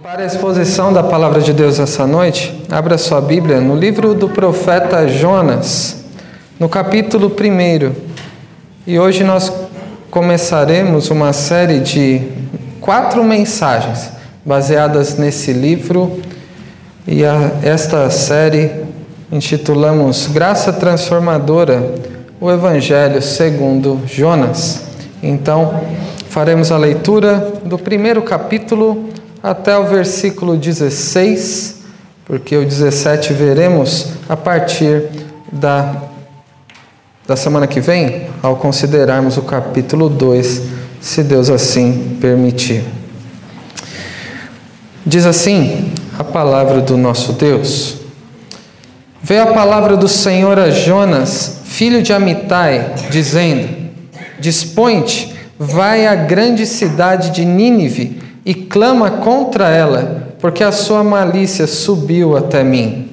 Para a exposição da palavra de Deus essa noite, abra sua Bíblia no livro do profeta Jonas, no capítulo 1. E hoje nós começaremos uma série de quatro mensagens baseadas nesse livro. E a, esta série intitulamos Graça Transformadora, o Evangelho segundo Jonas. Então, faremos a leitura do primeiro capítulo até o versículo 16, porque o 17 veremos a partir da, da semana que vem, ao considerarmos o capítulo 2, se Deus assim permitir. Diz assim a palavra do nosso Deus. Veio a palavra do Senhor a Jonas, filho de Amitai, dizendo: Dispõe-te, vai à grande cidade de Nínive e clama contra ela, porque a sua malícia subiu até mim.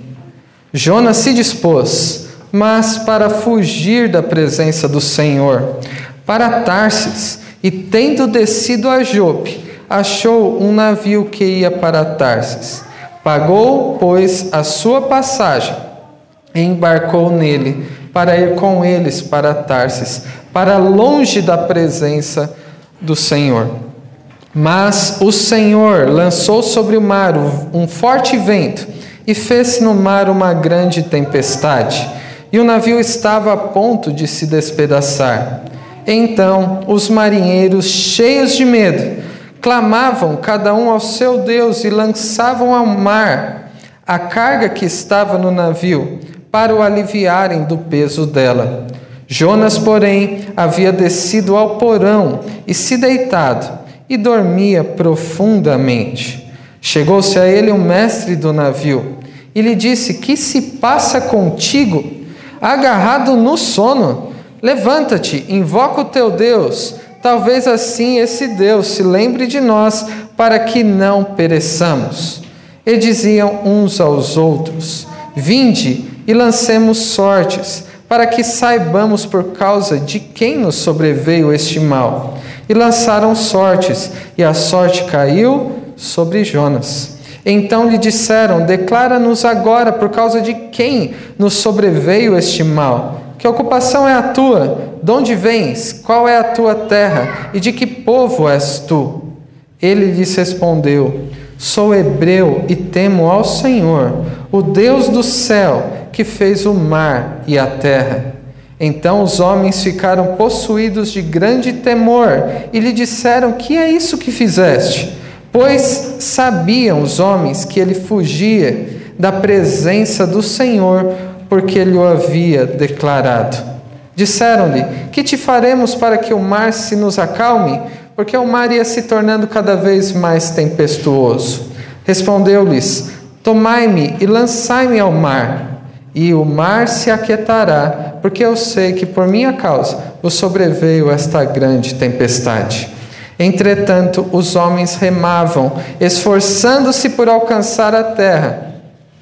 Jonas se dispôs, mas para fugir da presença do Senhor, para Tarsis, e tendo descido a Jope, achou um navio que ia para Tarsis. Pagou, pois, a sua passagem e embarcou nele para ir com eles para Tarsis, para longe da presença do Senhor. Mas o Senhor lançou sobre o mar um forte vento e fez no mar uma grande tempestade, e o navio estava a ponto de se despedaçar. Então os marinheiros, cheios de medo, clamavam cada um ao seu Deus e lançavam ao mar a carga que estava no navio, para o aliviarem do peso dela. Jonas, porém, havia descido ao porão e se deitado e dormia profundamente. Chegou-se a ele o mestre do navio e lhe disse: Que se passa contigo? Agarrado no sono, levanta-te, invoca o teu Deus. Talvez assim esse Deus se lembre de nós para que não pereçamos. E diziam uns aos outros: Vinde e lancemos sortes, para que saibamos por causa de quem nos sobreveio este mal e lançaram sortes, e a sorte caiu sobre Jonas. Então lhe disseram: Declara-nos agora por causa de quem nos sobreveio este mal. Que ocupação é a tua? De onde vens? Qual é a tua terra? E de que povo és tu? Ele lhes respondeu: Sou hebreu e temo ao Senhor, o Deus do céu, que fez o mar e a terra. Então os homens ficaram possuídos de grande temor e lhe disseram: Que é isso que fizeste? Pois sabiam os homens que ele fugia da presença do Senhor, porque ele o havia declarado. Disseram-lhe: Que te faremos para que o mar se nos acalme? Porque o mar ia se tornando cada vez mais tempestuoso. Respondeu-lhes: Tomai-me e lançai-me ao mar e o mar se aquietará, porque eu sei que por minha causa vos sobreveio esta grande tempestade. Entretanto, os homens remavam, esforçando-se por alcançar a terra,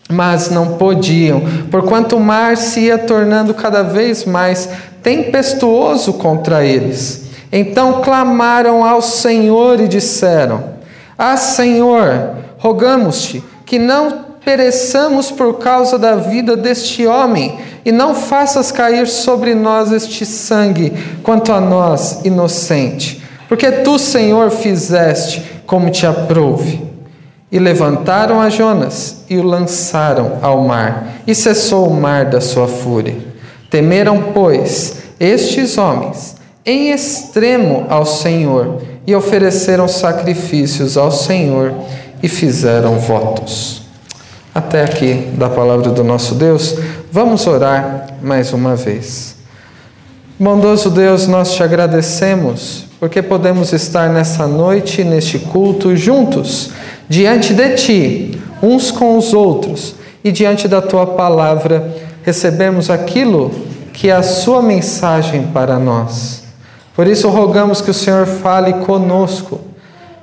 mas não podiam, porquanto o mar se ia tornando cada vez mais tempestuoso contra eles. Então clamaram ao Senhor e disseram: Ah, Senhor, rogamos-te que não pereçamos por causa da vida deste homem, e não faças cair sobre nós este sangue, quanto a nós, inocente. Porque tu, Senhor, fizeste como te aprouve. E levantaram a Jonas e o lançaram ao mar, e cessou o mar da sua fúria. Temeram, pois, estes homens em extremo ao Senhor, e ofereceram sacrifícios ao Senhor e fizeram votos. Até aqui da palavra do nosso Deus, vamos orar mais uma vez. Bondoso Deus, nós te agradecemos porque podemos estar nessa noite, neste culto, juntos, diante de Ti, uns com os outros, e diante da Tua palavra, recebemos aquilo que é a Sua mensagem para nós. Por isso, rogamos que o Senhor fale conosco,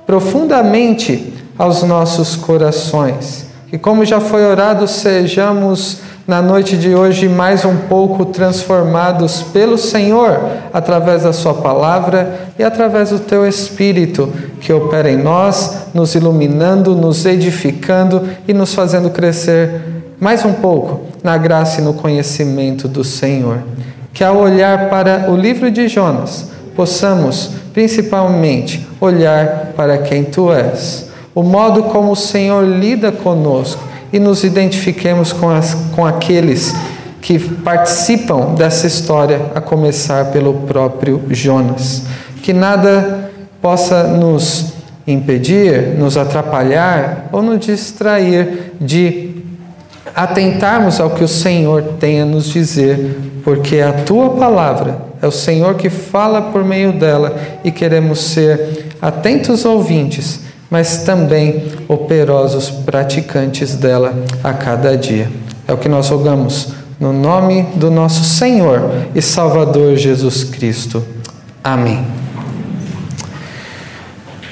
profundamente aos nossos corações e como já foi orado, sejamos na noite de hoje mais um pouco transformados pelo Senhor através da Sua palavra e através do Teu Espírito que opera em nós, nos iluminando, nos edificando e nos fazendo crescer mais um pouco na graça e no conhecimento do Senhor. Que ao olhar para o livro de Jonas, possamos principalmente olhar para quem tu és, o modo como o Senhor lida conosco e nos identifiquemos com, as, com aqueles que participam dessa história, a começar pelo próprio Jonas. Que nada possa nos impedir, nos atrapalhar ou nos distrair de atentarmos ao que o Senhor tem a nos dizer, porque a tua palavra é o Senhor que fala por meio dela e queremos ser atentos ouvintes, mas também operosos praticantes dela a cada dia. É o que nós rogamos no nome do nosso Senhor e Salvador Jesus Cristo. Amém.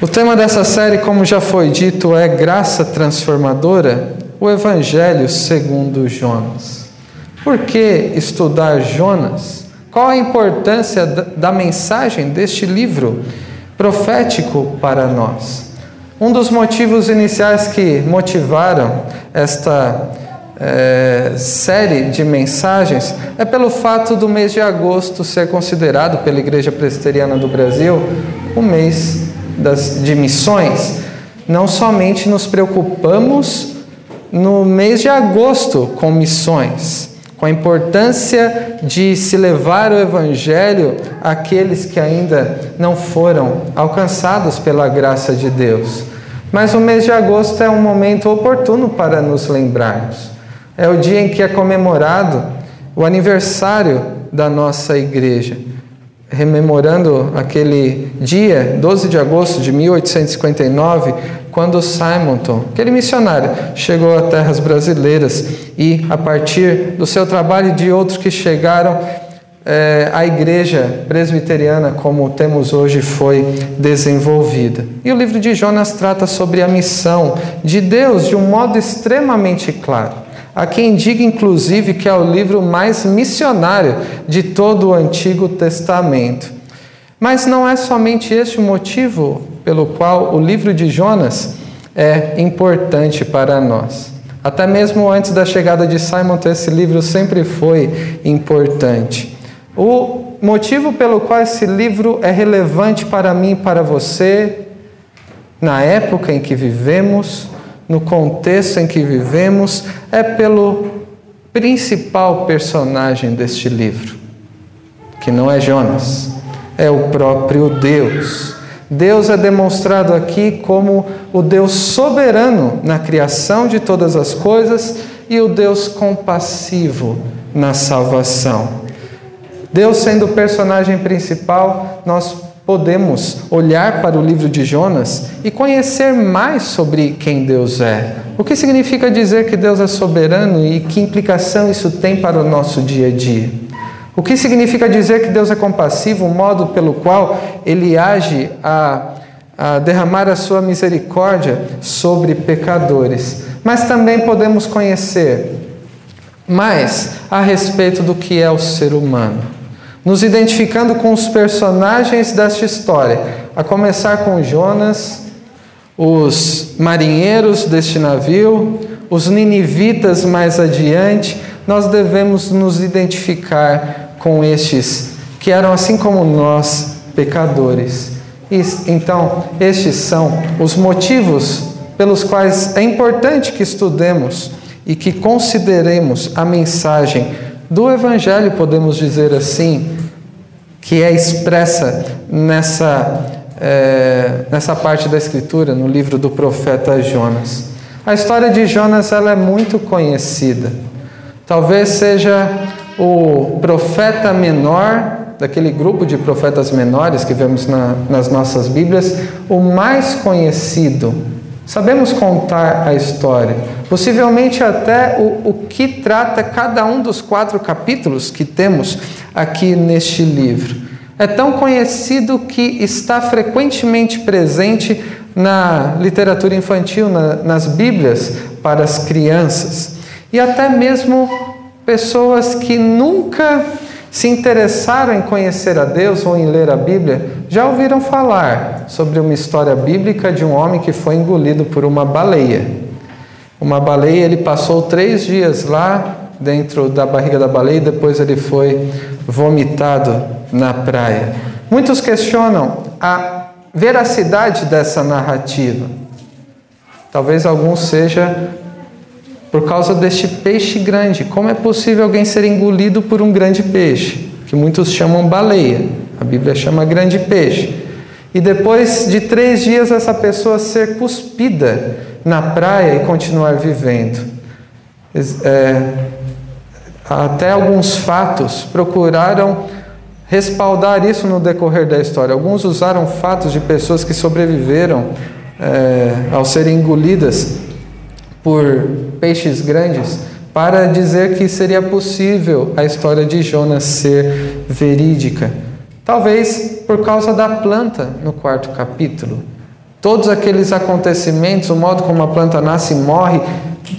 O tema dessa série, como já foi dito, é Graça Transformadora, o Evangelho segundo Jonas. Por que estudar Jonas? Qual a importância da mensagem deste livro profético para nós? Um dos motivos iniciais que motivaram esta é, série de mensagens é pelo fato do mês de agosto ser considerado pela Igreja Presbiteriana do Brasil o mês das, de missões. Não somente nos preocupamos no mês de agosto com missões, com a importância de se levar o Evangelho àqueles que ainda não foram alcançados pela graça de Deus. Mas o mês de agosto é um momento oportuno para nos lembrarmos é o dia em que é comemorado o aniversário da nossa igreja. Rememorando aquele dia, 12 de agosto de 1859, quando Simonton, aquele missionário, chegou a terras brasileiras e, a partir do seu trabalho e de outros que chegaram, é, a igreja presbiteriana, como temos hoje, foi desenvolvida. E o livro de Jonas trata sobre a missão de Deus de um modo extremamente claro. Há quem diga, inclusive, que é o livro mais missionário de todo o Antigo Testamento. Mas não é somente este o motivo pelo qual o livro de Jonas é importante para nós. Até mesmo antes da chegada de Simon, esse livro sempre foi importante. O motivo pelo qual esse livro é relevante para mim e para você, na época em que vivemos, no contexto em que vivemos, é pelo principal personagem deste livro, que não é Jonas, é o próprio Deus. Deus é demonstrado aqui como o Deus soberano na criação de todas as coisas e o Deus compassivo na salvação. Deus sendo o personagem principal, nós podemos olhar para o livro de Jonas e conhecer mais sobre quem Deus é. O que significa dizer que Deus é soberano e que implicação isso tem para o nosso dia a dia? O que significa dizer que Deus é compassivo, o modo pelo qual ele age a, a derramar a sua misericórdia sobre pecadores? Mas também podemos conhecer mais a respeito do que é o ser humano nos identificando com os personagens desta história, a começar com Jonas, os marinheiros deste navio, os ninivitas mais adiante, nós devemos nos identificar com estes que eram assim como nós, pecadores. Então, estes são os motivos pelos quais é importante que estudemos e que consideremos a mensagem do Evangelho, podemos dizer assim, que é expressa nessa, é, nessa parte da Escritura, no livro do profeta Jonas. A história de Jonas ela é muito conhecida. Talvez seja o profeta menor daquele grupo de profetas menores que vemos na, nas nossas Bíblias, o mais conhecido Sabemos contar a história, possivelmente até o, o que trata cada um dos quatro capítulos que temos aqui neste livro. É tão conhecido que está frequentemente presente na literatura infantil, na, nas Bíblias para as crianças. E até mesmo pessoas que nunca se interessaram em conhecer a Deus ou em ler a Bíblia, já ouviram falar sobre uma história bíblica de um homem que foi engolido por uma baleia. Uma baleia, ele passou três dias lá dentro da barriga da baleia e depois ele foi vomitado na praia. Muitos questionam a veracidade dessa narrativa. Talvez alguns seja por causa deste peixe grande. Como é possível alguém ser engolido por um grande peixe? Que muitos chamam baleia. A Bíblia chama grande peixe. E depois de três dias, essa pessoa ser cuspida na praia e continuar vivendo. É, até alguns fatos procuraram respaldar isso no decorrer da história. Alguns usaram fatos de pessoas que sobreviveram é, ao serem engolidas por peixes grandes para dizer que seria possível a história de Jonas ser verídica. Talvez por causa da planta no quarto capítulo. Todos aqueles acontecimentos, o modo como a planta nasce e morre,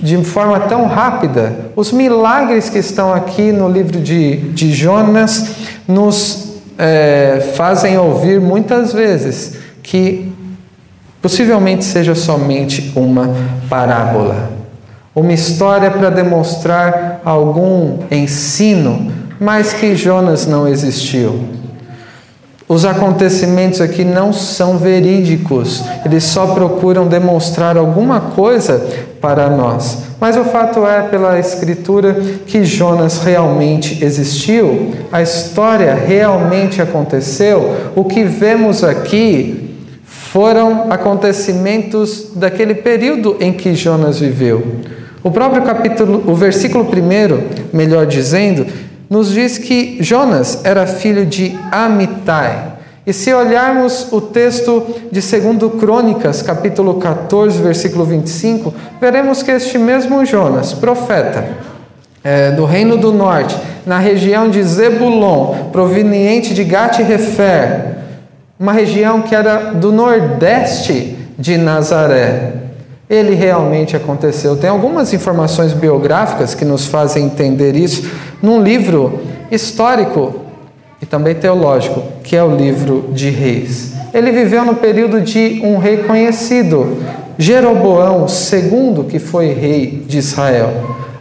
de forma tão rápida. Os milagres que estão aqui no livro de, de Jonas nos é, fazem ouvir muitas vezes que possivelmente seja somente uma parábola, uma história para demonstrar algum ensino, mas que Jonas não existiu. Os acontecimentos aqui não são verídicos, eles só procuram demonstrar alguma coisa para nós. Mas o fato é, pela Escritura, que Jonas realmente existiu, a história realmente aconteceu. O que vemos aqui foram acontecimentos daquele período em que Jonas viveu. O próprio capítulo, o versículo 1, melhor dizendo, nos diz que Jonas era filho de Amitai. E se olharmos o texto de 2 Crônicas, capítulo 14, versículo 25, veremos que este mesmo Jonas, profeta é, do Reino do Norte, na região de Zebulon, proveniente de Gat-Refer, uma região que era do nordeste de Nazaré, ele realmente aconteceu. Tem algumas informações biográficas que nos fazem entender isso num livro histórico e também teológico, que é o livro de Reis. Ele viveu no período de um rei conhecido, Jeroboão II, que foi rei de Israel.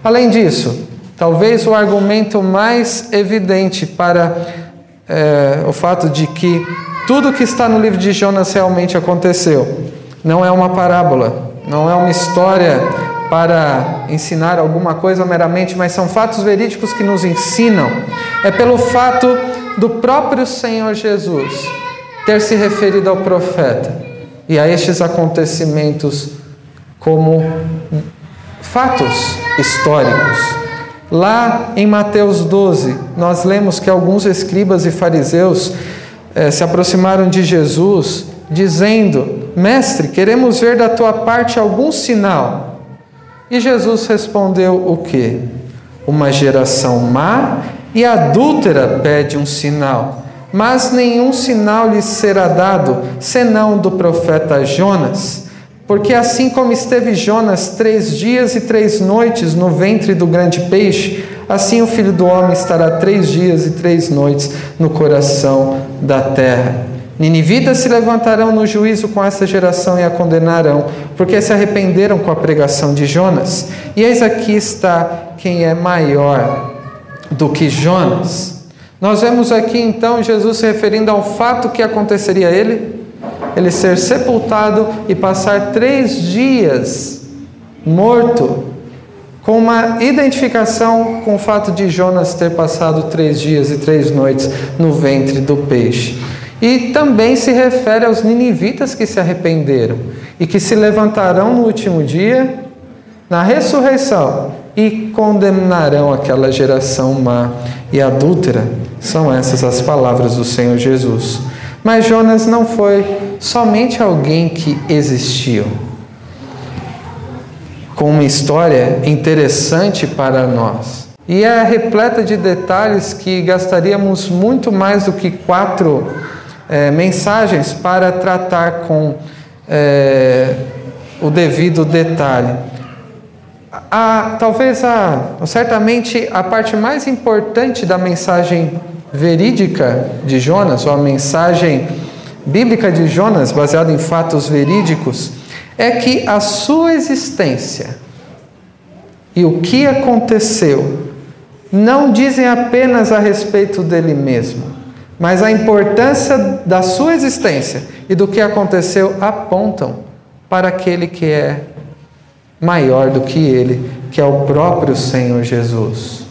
Além disso, talvez o argumento mais evidente para é, o fato de que tudo que está no livro de Jonas realmente aconteceu não é uma parábola, não é uma história para ensinar alguma coisa meramente, mas são fatos verídicos que nos ensinam. É pelo fato do próprio Senhor Jesus ter se referido ao profeta e a estes acontecimentos como fatos históricos. Lá em Mateus 12, nós lemos que alguns escribas e fariseus eh, se aproximaram de Jesus dizendo: Mestre, queremos ver da tua parte algum sinal. E Jesus respondeu: O que? Uma geração má e adúltera pede um sinal, mas nenhum sinal lhe será dado, senão do profeta Jonas. Porque assim como esteve Jonas três dias e três noites no ventre do grande peixe, assim o filho do homem estará três dias e três noites no coração da terra. Ninivitas se levantarão no juízo com essa geração e a condenarão, porque se arrependeram com a pregação de Jonas. E eis aqui está quem é maior do que Jonas. Nós vemos aqui então Jesus se referindo ao fato que aconteceria a ele, ele ser sepultado e passar três dias morto, com uma identificação com o fato de Jonas ter passado três dias e três noites no ventre do peixe. E também se refere aos ninivitas que se arrependeram e que se levantarão no último dia, na ressurreição, e condenarão aquela geração má e adúltera. São essas as palavras do Senhor Jesus. Mas Jonas não foi somente alguém que existiu. Com uma história interessante para nós. E é repleta de detalhes que gastaríamos muito mais do que quatro é, mensagens para tratar com é, o devido detalhe. a, talvez a, certamente a parte mais importante da mensagem verídica de Jonas, ou a mensagem bíblica de Jonas, baseada em fatos verídicos, é que a sua existência e o que aconteceu não dizem apenas a respeito dele mesmo, mas a importância da sua existência e do que aconteceu apontam para aquele que é maior do que ele, que é o próprio Senhor Jesus.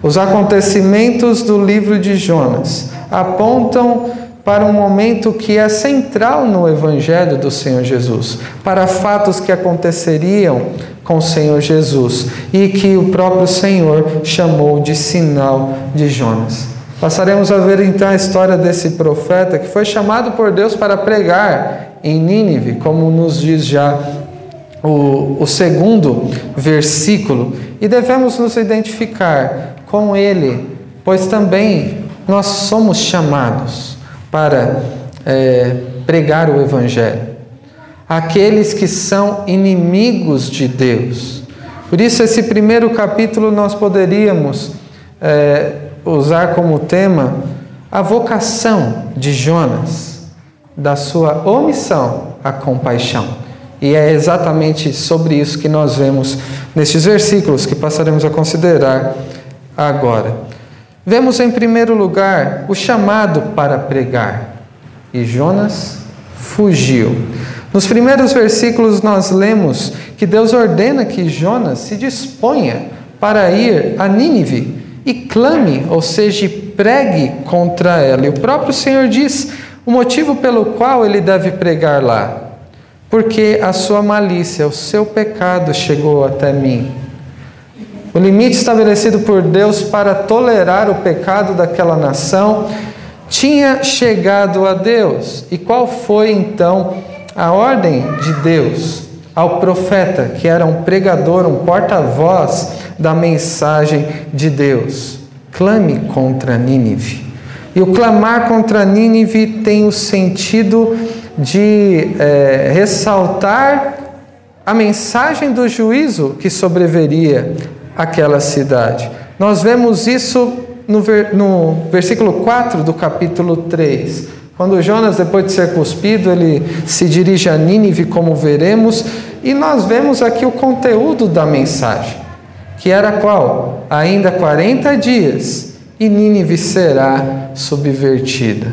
Os acontecimentos do livro de Jonas apontam para um momento que é central no Evangelho do Senhor Jesus, para fatos que aconteceriam com o Senhor Jesus e que o próprio Senhor chamou de sinal de Jonas. Passaremos a ver então a história desse profeta que foi chamado por Deus para pregar em Nínive, como nos diz já o, o segundo versículo, e devemos nos identificar com ele, pois também nós somos chamados para é, pregar o Evangelho. Aqueles que são inimigos de Deus. Por isso, esse primeiro capítulo nós poderíamos é, usar como tema a vocação de Jonas, da sua omissão à compaixão. E é exatamente sobre isso que nós vemos nestes versículos que passaremos a considerar agora. Vemos em primeiro lugar o chamado para pregar. E Jonas fugiu. Nos primeiros versículos nós lemos que Deus ordena que Jonas se disponha para ir a Nínive e clame, ou seja, pregue contra ela. E o próprio Senhor diz o motivo pelo qual ele deve pregar lá porque a sua malícia, o seu pecado chegou até mim. O limite estabelecido por Deus para tolerar o pecado daquela nação tinha chegado a Deus. E qual foi então a ordem de Deus ao profeta, que era um pregador, um porta-voz da mensagem de Deus? Clame contra Nínive. E o clamar contra Nínive tem o sentido de é, ressaltar a mensagem do juízo que sobreveria àquela cidade. Nós vemos isso no, no versículo 4 do capítulo 3. Quando Jonas, depois de ser cuspido, ele se dirige a Nínive, como veremos, e nós vemos aqui o conteúdo da mensagem, que era qual? Ainda 40 dias e Nínive será subvertida.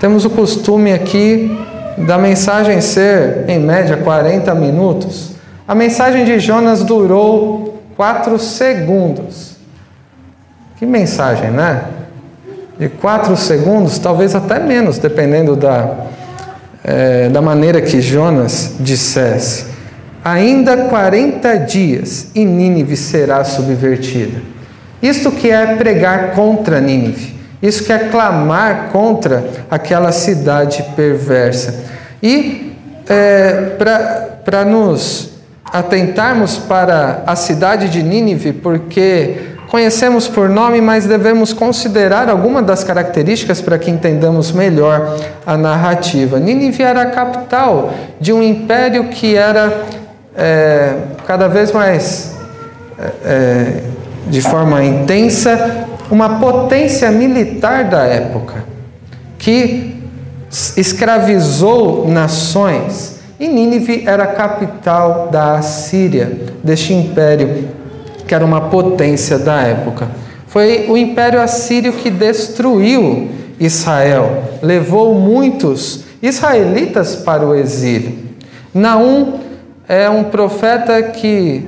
Temos o costume aqui da mensagem ser, em média, 40 minutos. A mensagem de Jonas durou 4 segundos. Que mensagem, né? De 4 segundos, talvez até menos, dependendo da, é, da maneira que Jonas dissesse. Ainda 40 dias e Nínive será subvertida. Isto que é pregar contra Nínive. Isso quer clamar contra aquela cidade perversa. E é, para nos atentarmos para a cidade de Nínive, porque conhecemos por nome, mas devemos considerar algumas das características para que entendamos melhor a narrativa. Nínive era a capital de um império que era é, cada vez mais, é, é de forma intensa, uma potência militar da época, que escravizou nações. E Nínive era a capital da Assíria, deste império, que era uma potência da época. Foi o império assírio que destruiu Israel, levou muitos israelitas para o exílio. Naum é um profeta que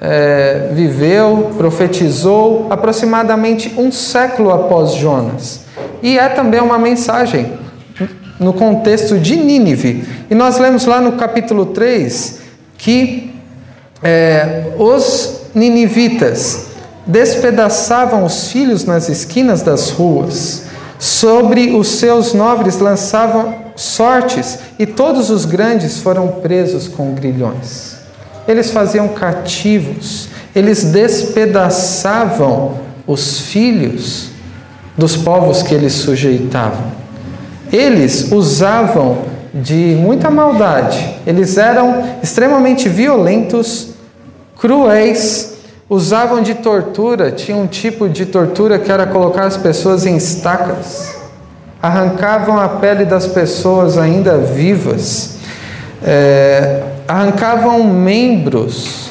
é, viveu, profetizou aproximadamente um século após Jonas. E é também uma mensagem no contexto de Nínive. E nós lemos lá no capítulo 3 que é, os ninivitas despedaçavam os filhos nas esquinas das ruas, sobre os seus nobres lançavam sortes, e todos os grandes foram presos com grilhões. Eles faziam cativos, eles despedaçavam os filhos dos povos que eles sujeitavam. Eles usavam de muita maldade, eles eram extremamente violentos cruéis, usavam de tortura, tinha um tipo de tortura que era colocar as pessoas em estacas, arrancavam a pele das pessoas ainda vivas, é, arrancavam membros,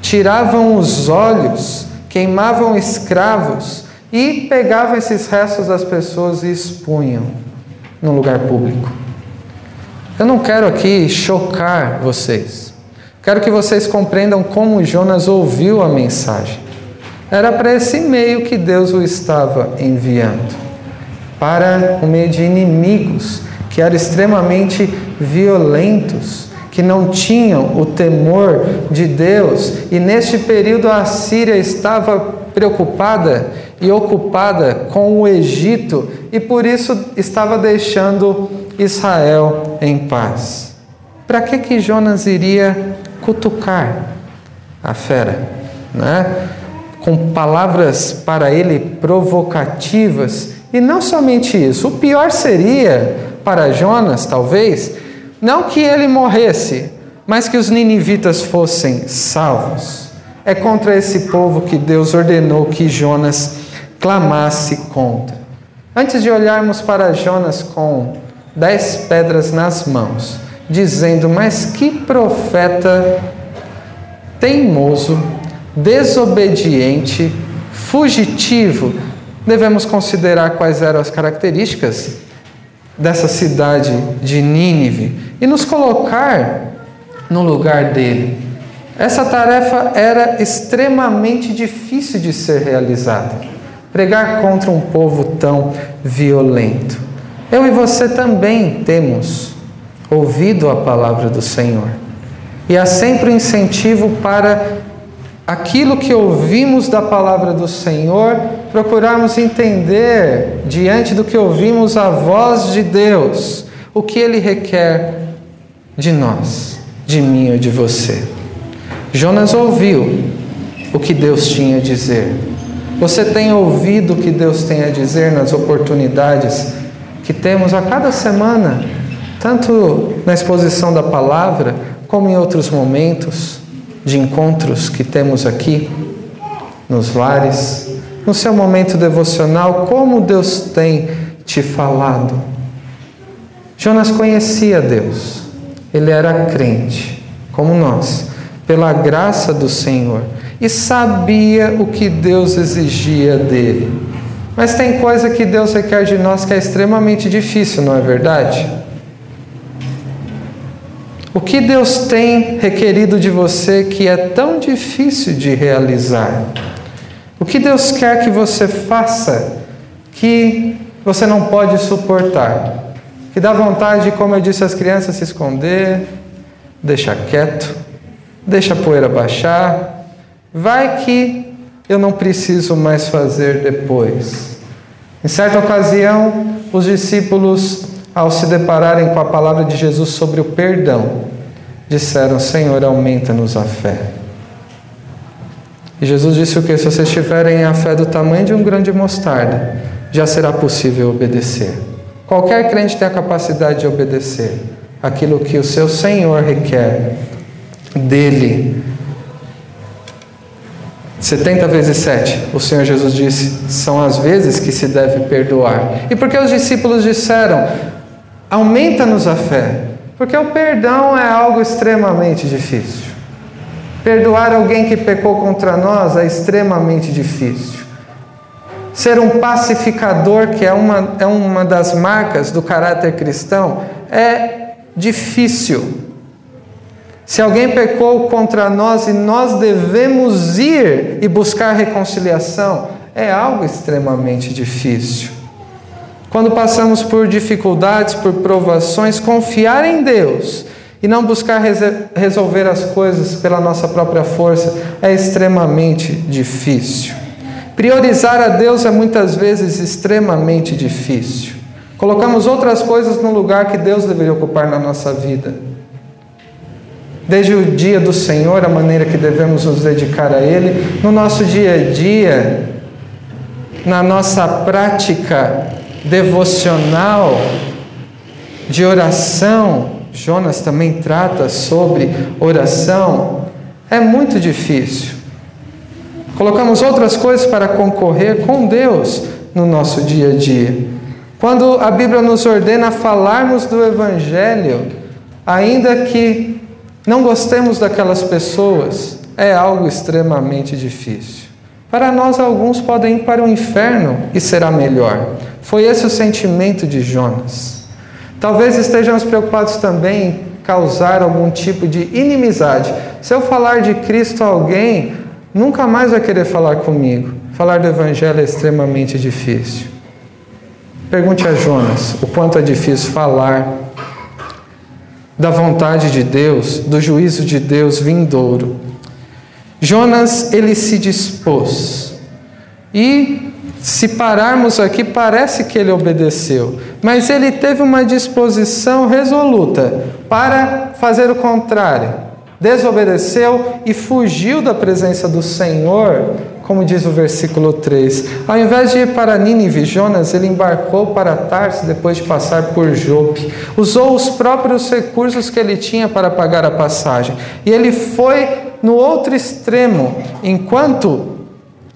tiravam os olhos, queimavam escravos e pegavam esses restos das pessoas e expunham no lugar público. Eu não quero aqui chocar vocês. Quero que vocês compreendam como Jonas ouviu a mensagem. Era para esse meio que Deus o estava enviando para o meio de inimigos que eram extremamente violentos, que não tinham o temor de Deus, e neste período a Síria estava preocupada e ocupada com o Egito e por isso estava deixando Israel em paz. Para que que Jonas iria cutucar a fera, né? Com palavras para ele provocativas e não somente isso. O pior seria para Jonas, talvez, não que ele morresse, mas que os ninivitas fossem salvos. É contra esse povo que Deus ordenou que Jonas clamasse contra. Antes de olharmos para Jonas com dez pedras nas mãos, dizendo: Mas que profeta teimoso, desobediente, fugitivo, devemos considerar quais eram as características dessa cidade de Nínive e nos colocar no lugar dele. Essa tarefa era extremamente difícil de ser realizada. Pregar contra um povo tão violento. Eu e você também temos ouvido a palavra do Senhor. E há sempre um incentivo para aquilo que ouvimos da palavra do Senhor, procurarmos entender, diante do que ouvimos, a voz de Deus, o que Ele requer de nós, de mim ou de você. Jonas ouviu o que Deus tinha a dizer. Você tem ouvido o que Deus tem a dizer nas oportunidades que temos a cada semana, tanto na exposição da palavra, como em outros momentos de encontros que temos aqui, nos lares, no seu momento devocional, como Deus tem te falado. Jonas conhecia Deus, ele era crente, como nós, pela graça do Senhor, e sabia o que Deus exigia dele. Mas tem coisa que Deus requer de nós que é extremamente difícil, não é verdade? O que Deus tem requerido de você que é tão difícil de realizar? O que Deus quer que você faça que você não pode suportar? Que dá vontade, como eu disse às crianças, se esconder, deixar quieto, deixa a poeira baixar. Vai que eu não preciso mais fazer depois. Em certa ocasião, os discípulos ao se depararem com a palavra de Jesus sobre o perdão, disseram: Senhor, aumenta-nos a fé. E Jesus disse o que? Se vocês tiverem a fé do tamanho de um grão de mostarda, já será possível obedecer. Qualquer crente tem a capacidade de obedecer aquilo que o seu Senhor requer dele. 70 vezes 7, o Senhor Jesus disse, são as vezes que se deve perdoar. E porque os discípulos disseram, Aumenta-nos a fé, porque o perdão é algo extremamente difícil. Perdoar alguém que pecou contra nós é extremamente difícil. Ser um pacificador, que é uma, é uma das marcas do caráter cristão, é difícil. Se alguém pecou contra nós e nós devemos ir e buscar reconciliação, é algo extremamente difícil. Quando passamos por dificuldades, por provações, confiar em Deus e não buscar resolver as coisas pela nossa própria força é extremamente difícil. Priorizar a Deus é muitas vezes extremamente difícil. Colocamos outras coisas no lugar que Deus deveria ocupar na nossa vida. Desde o dia do Senhor, a maneira que devemos nos dedicar a Ele, no nosso dia a dia, na nossa prática devocional, de oração. Jonas também trata sobre oração. É muito difícil. Colocamos outras coisas para concorrer com Deus no nosso dia a dia. Quando a Bíblia nos ordena falarmos do Evangelho, ainda que não gostemos daquelas pessoas, é algo extremamente difícil. Para nós, alguns podem ir para o inferno e será melhor. Foi esse o sentimento de Jonas. Talvez estejamos preocupados também em causar algum tipo de inimizade. Se eu falar de Cristo a alguém, nunca mais vai querer falar comigo. Falar do Evangelho é extremamente difícil. Pergunte a Jonas o quanto é difícil falar da vontade de Deus, do juízo de Deus vindouro. Jonas, ele se dispôs. E se pararmos aqui, parece que ele obedeceu, mas ele teve uma disposição resoluta para fazer o contrário. Desobedeceu e fugiu da presença do Senhor, como diz o versículo 3. Ao invés de ir para Nínive, Jonas, ele embarcou para Tarso depois de passar por Jope. Usou os próprios recursos que ele tinha para pagar a passagem. E ele foi no outro extremo, enquanto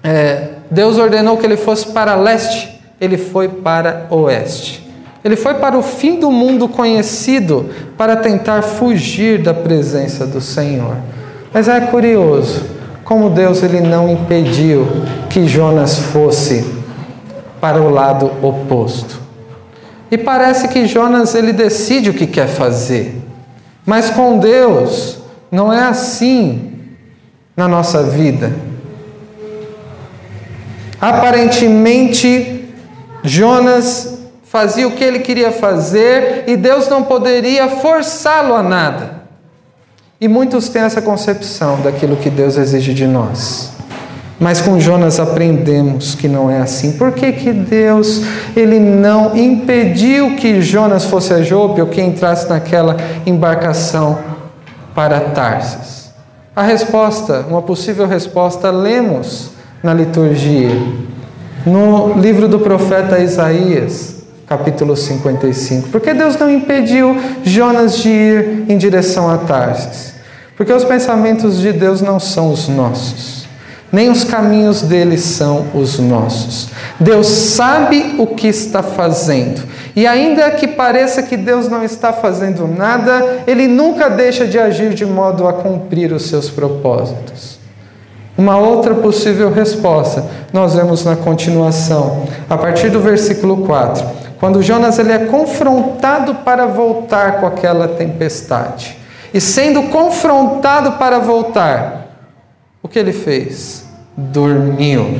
é, Deus ordenou que ele fosse para leste, ele foi para oeste. Ele foi para o fim do mundo conhecido para tentar fugir da presença do Senhor. Mas é curioso como Deus ele não impediu que Jonas fosse para o lado oposto. E parece que Jonas ele decide o que quer fazer. Mas com Deus não é assim na nossa vida. Aparentemente, Jonas fazia o que ele queria fazer e Deus não poderia forçá-lo a nada. E muitos têm essa concepção daquilo que Deus exige de nós. Mas com Jonas aprendemos que não é assim. Por que, que Deus ele não impediu que Jonas fosse a Jope ou que entrasse naquela embarcação para Tarsis? A resposta, uma possível resposta, lemos na liturgia. No livro do profeta Isaías, capítulo 55. Porque Deus não impediu Jonas de ir em direção a Tarsis? Porque os pensamentos de Deus não são os nossos, nem os caminhos dele são os nossos. Deus sabe o que está fazendo. E ainda que pareça que Deus não está fazendo nada, ele nunca deixa de agir de modo a cumprir os seus propósitos. Uma outra possível resposta nós vemos na continuação, a partir do versículo 4, quando Jonas ele é confrontado para voltar com aquela tempestade. E sendo confrontado para voltar, o que ele fez? Dormiu.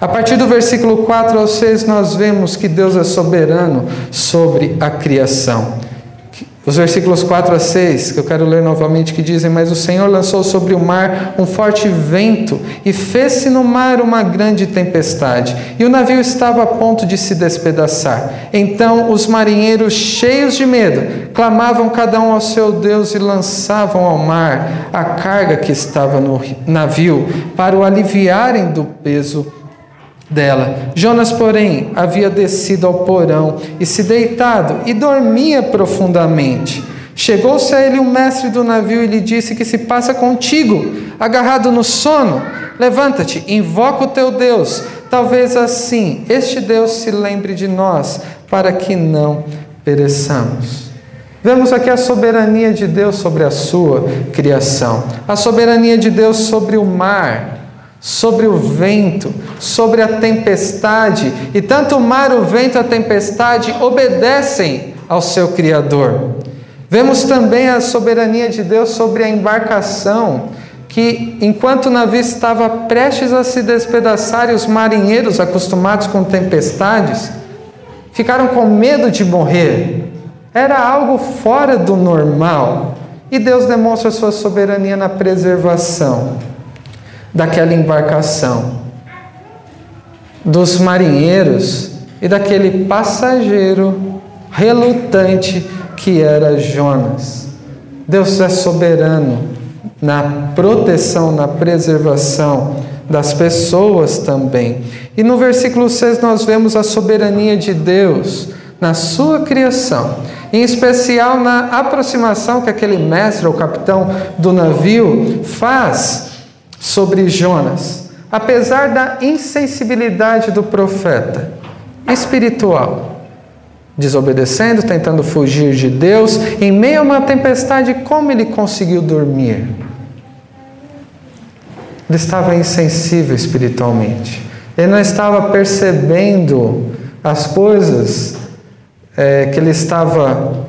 A partir do versículo 4 ao 6, nós vemos que Deus é soberano sobre a criação. Os versículos 4 a 6, que eu quero ler novamente, que dizem: Mas o Senhor lançou sobre o mar um forte vento e fez-se no mar uma grande tempestade, e o navio estava a ponto de se despedaçar. Então os marinheiros, cheios de medo, clamavam cada um ao seu Deus e lançavam ao mar a carga que estava no navio, para o aliviarem do peso dela. Jonas, porém, havia descido ao porão e se deitado e dormia profundamente. Chegou-se a ele o mestre do navio e lhe disse: Que se passa contigo, agarrado no sono? Levanta-te, invoca o teu Deus. Talvez assim este Deus se lembre de nós, para que não pereçamos. Vemos aqui a soberania de Deus sobre a sua criação, a soberania de Deus sobre o mar, sobre o vento, sobre a tempestade, e tanto o mar, o vento a tempestade obedecem ao seu Criador. Vemos também a soberania de Deus sobre a embarcação, que enquanto o navio estava prestes a se despedaçar e os marinheiros, acostumados com tempestades, ficaram com medo de morrer. Era algo fora do normal. E Deus demonstra sua soberania na preservação daquela embarcação, dos marinheiros e daquele passageiro relutante que era Jonas. Deus é soberano na proteção, na preservação das pessoas também. E no versículo 6 nós vemos a soberania de Deus na sua criação em especial na aproximação que aquele mestre ou capitão do navio faz sobre Jonas, apesar da insensibilidade do profeta espiritual, desobedecendo, tentando fugir de Deus, em meio a uma tempestade, como ele conseguiu dormir? Ele estava insensível espiritualmente. Ele não estava percebendo as coisas é, que ele estava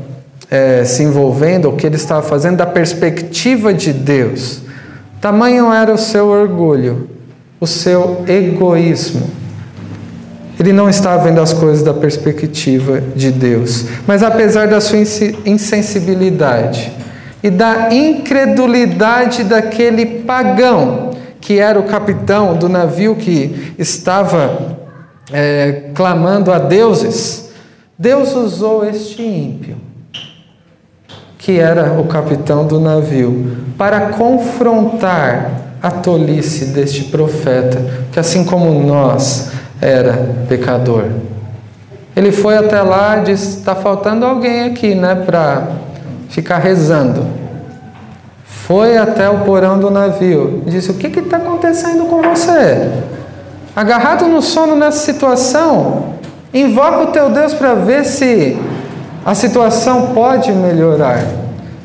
é, se envolvendo, o que ele estava fazendo, da perspectiva de Deus. Tamanho era o seu orgulho, o seu egoísmo. Ele não estava vendo as coisas da perspectiva de Deus. Mas apesar da sua insensibilidade e da incredulidade daquele pagão, que era o capitão do navio que estava é, clamando a deuses, Deus usou este ímpio, que era o capitão do navio, para confrontar a tolice deste profeta, que assim como nós era pecador. Ele foi até lá e disse: está faltando alguém aqui, né, para ficar rezando foi até o porão do navio e disse: O que está acontecendo com você? Agarrado no sono nessa situação, invoca o teu Deus para ver se a situação pode melhorar.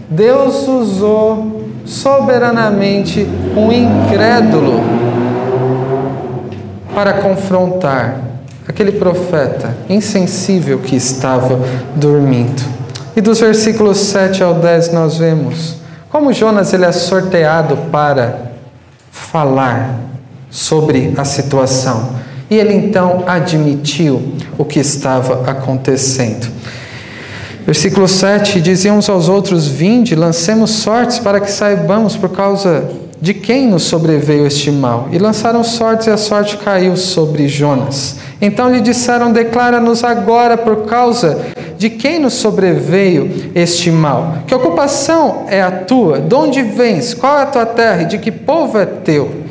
Deus usou soberanamente um incrédulo para confrontar aquele profeta insensível que estava dormindo. E dos versículos 7 ao 10 nós vemos como Jonas ele é sorteado para falar sobre a situação. E ele então admitiu o que estava acontecendo. Versículo 7: Diziam uns aos outros: Vinde, lancemos sortes para que saibamos por causa de quem nos sobreveio este mal. E lançaram sortes, e a sorte caiu sobre Jonas. Então lhe disseram: Declara-nos agora por causa de quem nos sobreveio este mal? Que ocupação é a tua? De onde vens? Qual é a tua terra? E de que povo é teu?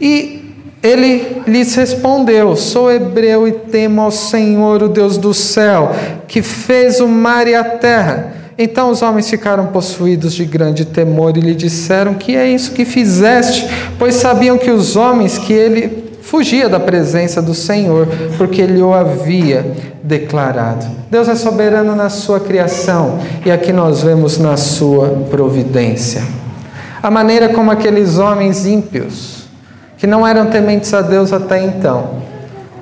E ele lhes respondeu: Sou hebreu e temo ao Senhor, o Deus do céu, que fez o mar e a terra. Então os homens ficaram possuídos de grande temor e lhe disseram: Que é isso que fizeste? Pois sabiam que os homens que ele fugia da presença do Senhor, porque ele o havia declarado. Deus é soberano na sua criação e aqui nós vemos na sua providência. A maneira como aqueles homens ímpios, que não eram tementes a Deus até então,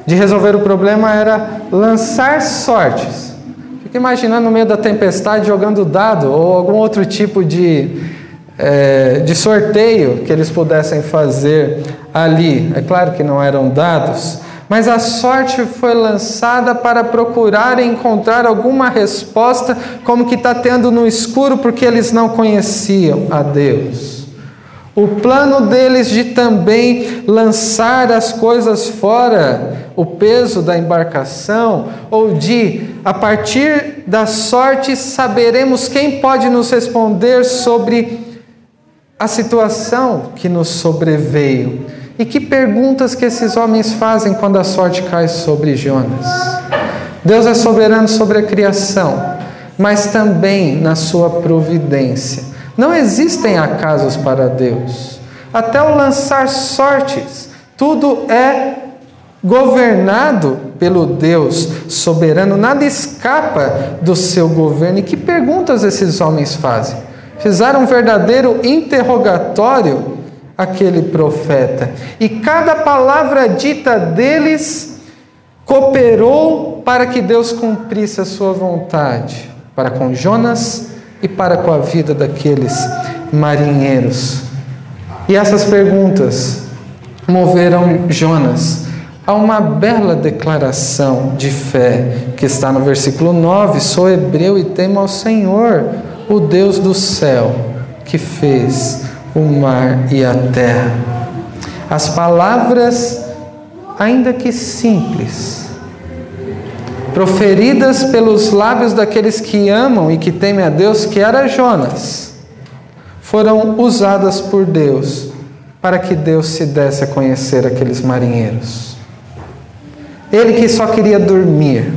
de resolver o problema era lançar sortes. Fica imaginando no meio da tempestade jogando dado ou algum outro tipo de é, de sorteio que eles pudessem fazer ali. É claro que não eram dados, mas a sorte foi lançada para procurar encontrar alguma resposta, como que está tendo no escuro, porque eles não conheciam a Deus. O plano deles de também lançar as coisas fora, o peso da embarcação, ou de, a partir da sorte, saberemos quem pode nos responder sobre a situação que nos sobreveio. E que perguntas que esses homens fazem quando a sorte cai sobre Jonas? Deus é soberano sobre a criação, mas também na sua providência. Não existem acasos para Deus. Até o lançar sortes, tudo é governado pelo Deus soberano, nada escapa do seu governo. E que perguntas esses homens fazem? Fizeram um verdadeiro interrogatório aquele profeta. E cada palavra dita deles cooperou para que Deus cumprisse a sua vontade, para com Jonas e para com a vida daqueles marinheiros. E essas perguntas moveram Jonas a uma bela declaração de fé que está no versículo 9: Sou hebreu e temo ao Senhor o Deus do céu que fez o mar e a terra. As palavras, ainda que simples, proferidas pelos lábios daqueles que amam e que temem a Deus, que era Jonas, foram usadas por Deus para que Deus se desse a conhecer aqueles marinheiros. Ele que só queria dormir,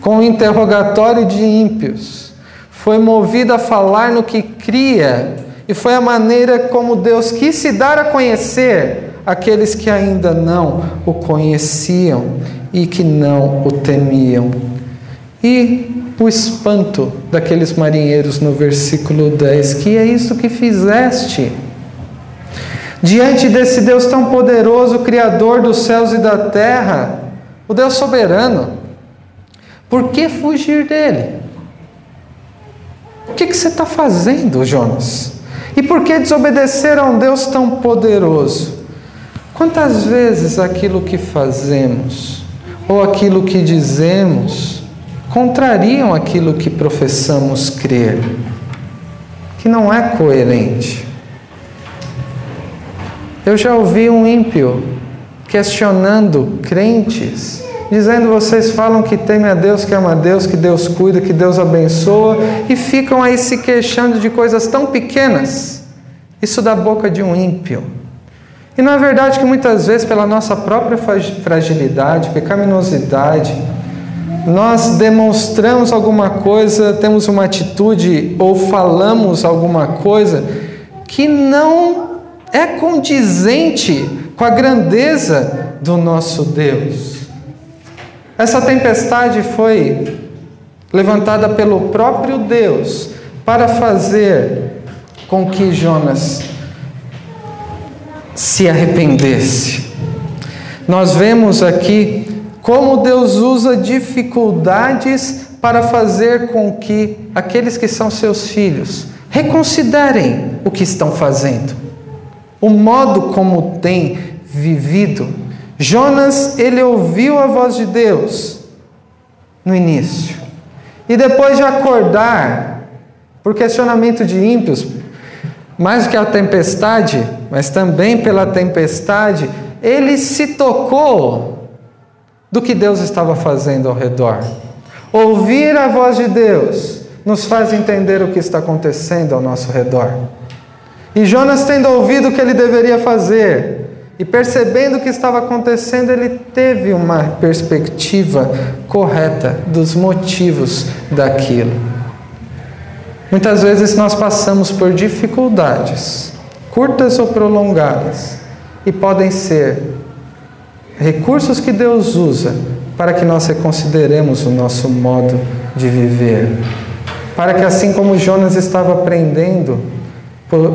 com o interrogatório de ímpios, foi movido a falar no que cria, e foi a maneira como Deus quis se dar a conhecer aqueles que ainda não o conheciam e que não o temiam. E o espanto daqueles marinheiros no versículo 10: Que é isso que fizeste? Diante desse Deus tão poderoso, Criador dos céus e da terra, o Deus soberano, por que fugir dele? O que, que você está fazendo, Jonas? E por que desobedecer a um Deus tão poderoso? Quantas vezes aquilo que fazemos ou aquilo que dizemos contrariam aquilo que professamos crer, que não é coerente? Eu já ouvi um ímpio questionando crentes, dizendo: vocês falam que temem a Deus, que ama a Deus, que Deus cuida, que Deus abençoa, e ficam aí se queixando de coisas tão pequenas. Isso da boca de um ímpio. E não é verdade que muitas vezes, pela nossa própria fragilidade, pecaminosidade, nós demonstramos alguma coisa, temos uma atitude ou falamos alguma coisa que não é condizente com a grandeza do nosso Deus. Essa tempestade foi levantada pelo próprio Deus para fazer com que Jonas se arrependesse. Nós vemos aqui como Deus usa dificuldades para fazer com que aqueles que são seus filhos reconsiderem o que estão fazendo, o modo como têm vivido. Jonas, ele ouviu a voz de Deus no início, e depois de acordar, por questionamento de ímpios, mais do que a tempestade, mas também pela tempestade, ele se tocou do que Deus estava fazendo ao redor. Ouvir a voz de Deus nos faz entender o que está acontecendo ao nosso redor. E Jonas, tendo ouvido o que ele deveria fazer e percebendo o que estava acontecendo, ele teve uma perspectiva correta dos motivos daquilo. Muitas vezes nós passamos por dificuldades, curtas ou prolongadas, e podem ser recursos que Deus usa para que nós reconsideremos o nosso modo de viver. Para que, assim como Jonas estava aprendendo,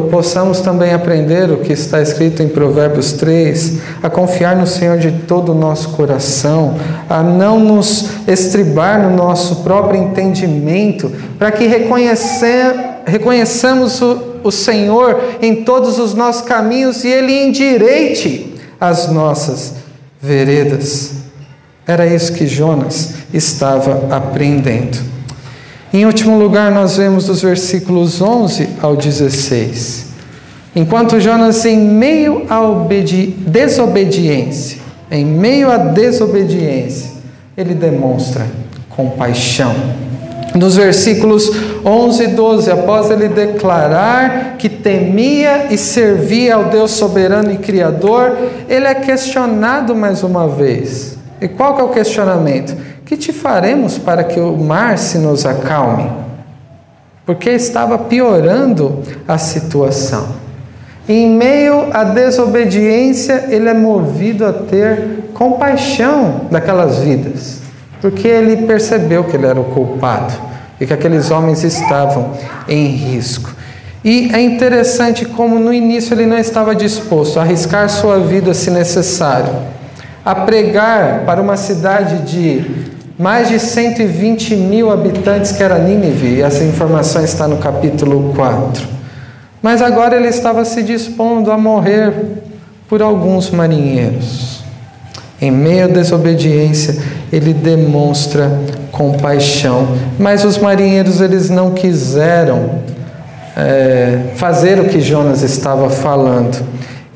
possamos também aprender o que está escrito em Provérbios 3, a confiar no Senhor de todo o nosso coração, a não nos estribar no nosso próprio entendimento, para que reconheçamos o, o Senhor em todos os nossos caminhos e Ele endireite as nossas veredas. Era isso que Jonas estava aprendendo. Em último lugar, nós vemos dos versículos 11 ao 16. Enquanto Jonas, em meio à desobediência, em meio à desobediência, ele demonstra compaixão. Nos versículos 11 e 12, após ele declarar que temia e servia ao Deus soberano e criador, ele é questionado mais uma vez. E qual que é o questionamento? Que te faremos para que o mar se nos acalme? Porque estava piorando a situação. Em meio à desobediência, ele é movido a ter compaixão daquelas vidas, porque ele percebeu que ele era o culpado e que aqueles homens estavam em risco. E é interessante como no início ele não estava disposto a arriscar sua vida se necessário, a pregar para uma cidade de mais de 120 mil habitantes que era Nínive, e essa informação está no capítulo 4. Mas agora ele estava se dispondo a morrer por alguns marinheiros. Em meio à desobediência, ele demonstra compaixão, mas os marinheiros eles não quiseram é, fazer o que Jonas estava falando.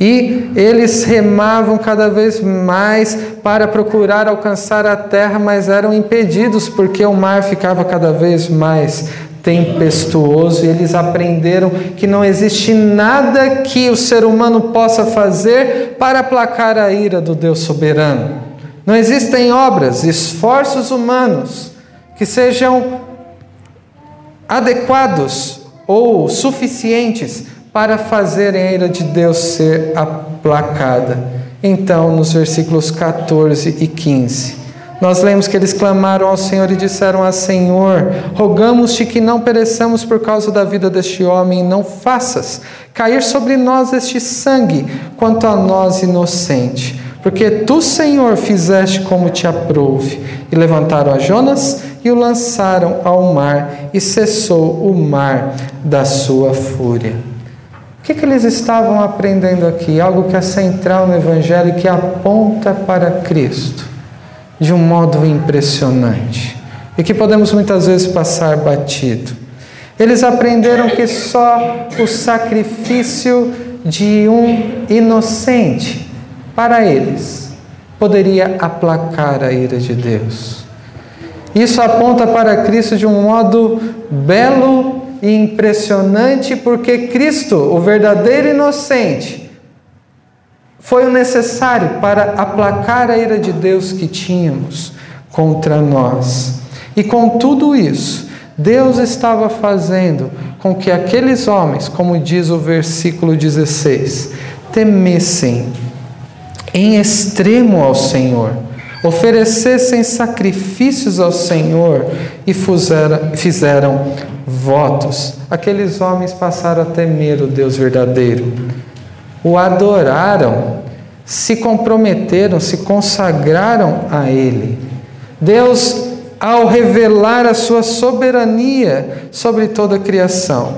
E eles remavam cada vez mais para procurar alcançar a terra, mas eram impedidos porque o mar ficava cada vez mais tempestuoso e eles aprenderam que não existe nada que o ser humano possa fazer para aplacar a ira do Deus soberano. Não existem obras, esforços humanos que sejam adequados ou suficientes para fazerem a ira de Deus ser aplacada. Então, nos versículos 14 e 15, nós lemos que eles clamaram ao Senhor e disseram a Senhor: Rogamos-te que não pereçamos por causa da vida deste homem, não faças cair sobre nós este sangue, quanto a nós inocente. Porque tu, Senhor, fizeste como te aprouve. E levantaram a Jonas e o lançaram ao mar, e cessou o mar da sua fúria. Que, que eles estavam aprendendo aqui? Algo que é central no Evangelho e que aponta para Cristo de um modo impressionante e que podemos muitas vezes passar batido. Eles aprenderam que só o sacrifício de um inocente para eles poderia aplacar a ira de Deus. Isso aponta para Cristo de um modo belo e impressionante, porque Cristo, o verdadeiro inocente, foi o necessário para aplacar a ira de Deus que tínhamos contra nós. E com tudo isso, Deus estava fazendo com que aqueles homens, como diz o versículo 16, temessem em extremo ao Senhor, oferecessem sacrifícios ao Senhor e fizeram votos. Aqueles homens passaram a temer o Deus verdadeiro, o adoraram, se comprometeram, se consagraram a Ele. Deus, ao revelar a sua soberania sobre toda a criação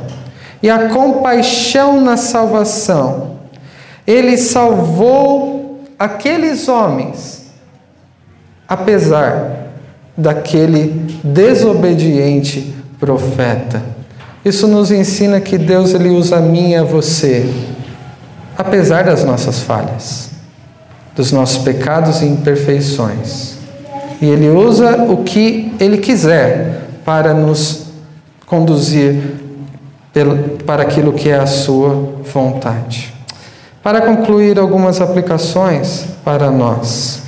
e a compaixão na salvação, Ele salvou aqueles homens, apesar daquele desobediente profeta. Isso nos ensina que Deus ele usa a mim e a você, apesar das nossas falhas, dos nossos pecados e imperfeições. E ele usa o que ele quiser para nos conduzir para aquilo que é a sua vontade. Para concluir algumas aplicações para nós.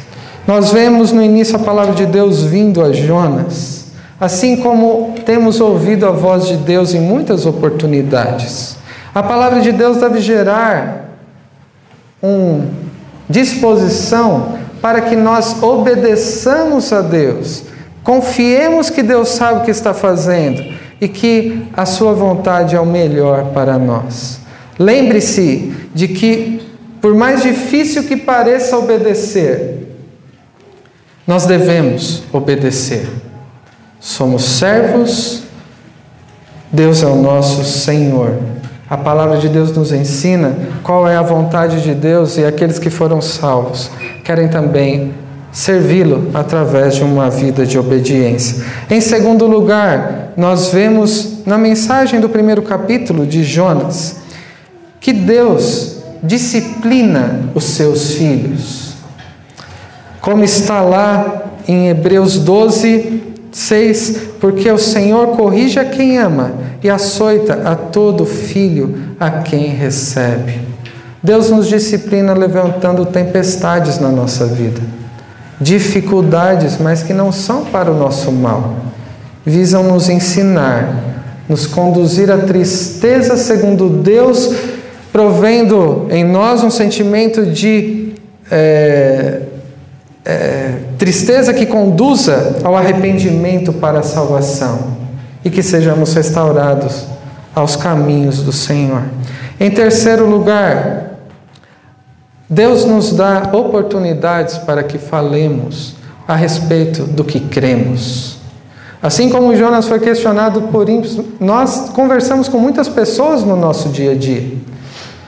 Nós vemos no início a palavra de Deus vindo a Jonas Assim como temos ouvido a voz de Deus em muitas oportunidades, a palavra de Deus deve gerar uma disposição para que nós obedeçamos a Deus, confiemos que Deus sabe o que está fazendo e que a sua vontade é o melhor para nós. Lembre-se de que, por mais difícil que pareça obedecer, nós devemos obedecer. Somos servos, Deus é o nosso Senhor. A palavra de Deus nos ensina qual é a vontade de Deus e aqueles que foram salvos querem também servi-lo através de uma vida de obediência. Em segundo lugar, nós vemos na mensagem do primeiro capítulo de Jonas que Deus disciplina os seus filhos. Como está lá em Hebreus 12, 6. Porque o Senhor corrige a quem ama e açoita a todo filho a quem recebe. Deus nos disciplina levantando tempestades na nossa vida, dificuldades, mas que não são para o nosso mal, visam nos ensinar, nos conduzir à tristeza segundo Deus, provendo em nós um sentimento de é, é, tristeza que conduza ao arrependimento para a salvação e que sejamos restaurados aos caminhos do Senhor. Em terceiro lugar, Deus nos dá oportunidades para que falemos a respeito do que cremos. Assim como Jonas foi questionado por ímpios, nós conversamos com muitas pessoas no nosso dia a dia.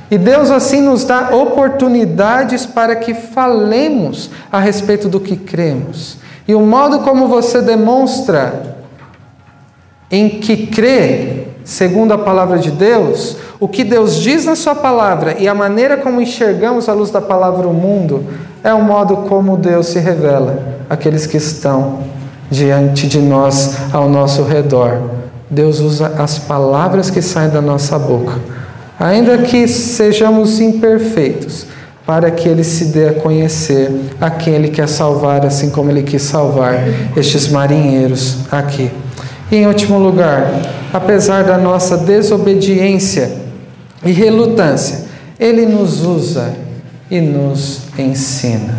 E Deus assim nos dá oportunidades para que falemos a respeito do que cremos. E o modo como você demonstra em que crê, segundo a palavra de Deus, o que Deus diz na Sua palavra e a maneira como enxergamos a luz da palavra o mundo, é o modo como Deus se revela àqueles que estão diante de nós, ao nosso redor. Deus usa as palavras que saem da nossa boca Ainda que sejamos imperfeitos, para que ele se dê a conhecer a quem ele quer salvar, assim como ele quis salvar estes marinheiros aqui. E em último lugar, apesar da nossa desobediência e relutância, ele nos usa e nos ensina.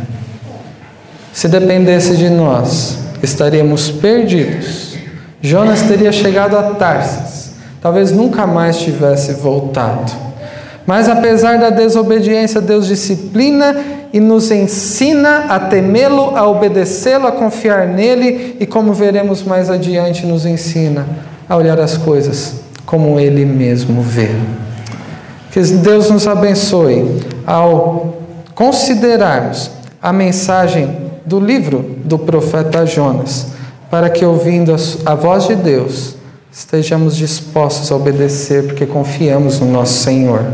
Se dependesse de nós, estaríamos perdidos. Jonas teria chegado a Tarsis, talvez nunca mais tivesse voltado. Mas apesar da desobediência, Deus disciplina e nos ensina a temê-lo, a obedecê-lo, a confiar nele e, como veremos mais adiante, nos ensina a olhar as coisas como ele mesmo vê. Que Deus nos abençoe ao considerarmos a mensagem do livro do profeta Jonas, para que, ouvindo a voz de Deus, estejamos dispostos a obedecer, porque confiamos no nosso Senhor.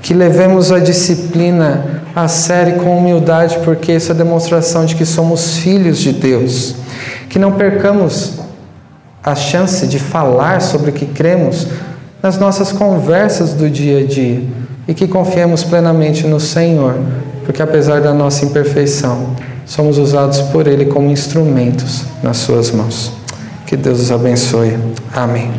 Que levemos a disciplina a sério com humildade, porque isso é demonstração de que somos filhos de Deus. Que não percamos a chance de falar sobre o que cremos nas nossas conversas do dia a dia e que confiemos plenamente no Senhor, porque apesar da nossa imperfeição, somos usados por Ele como instrumentos nas Suas mãos. Que Deus os abençoe. Amém.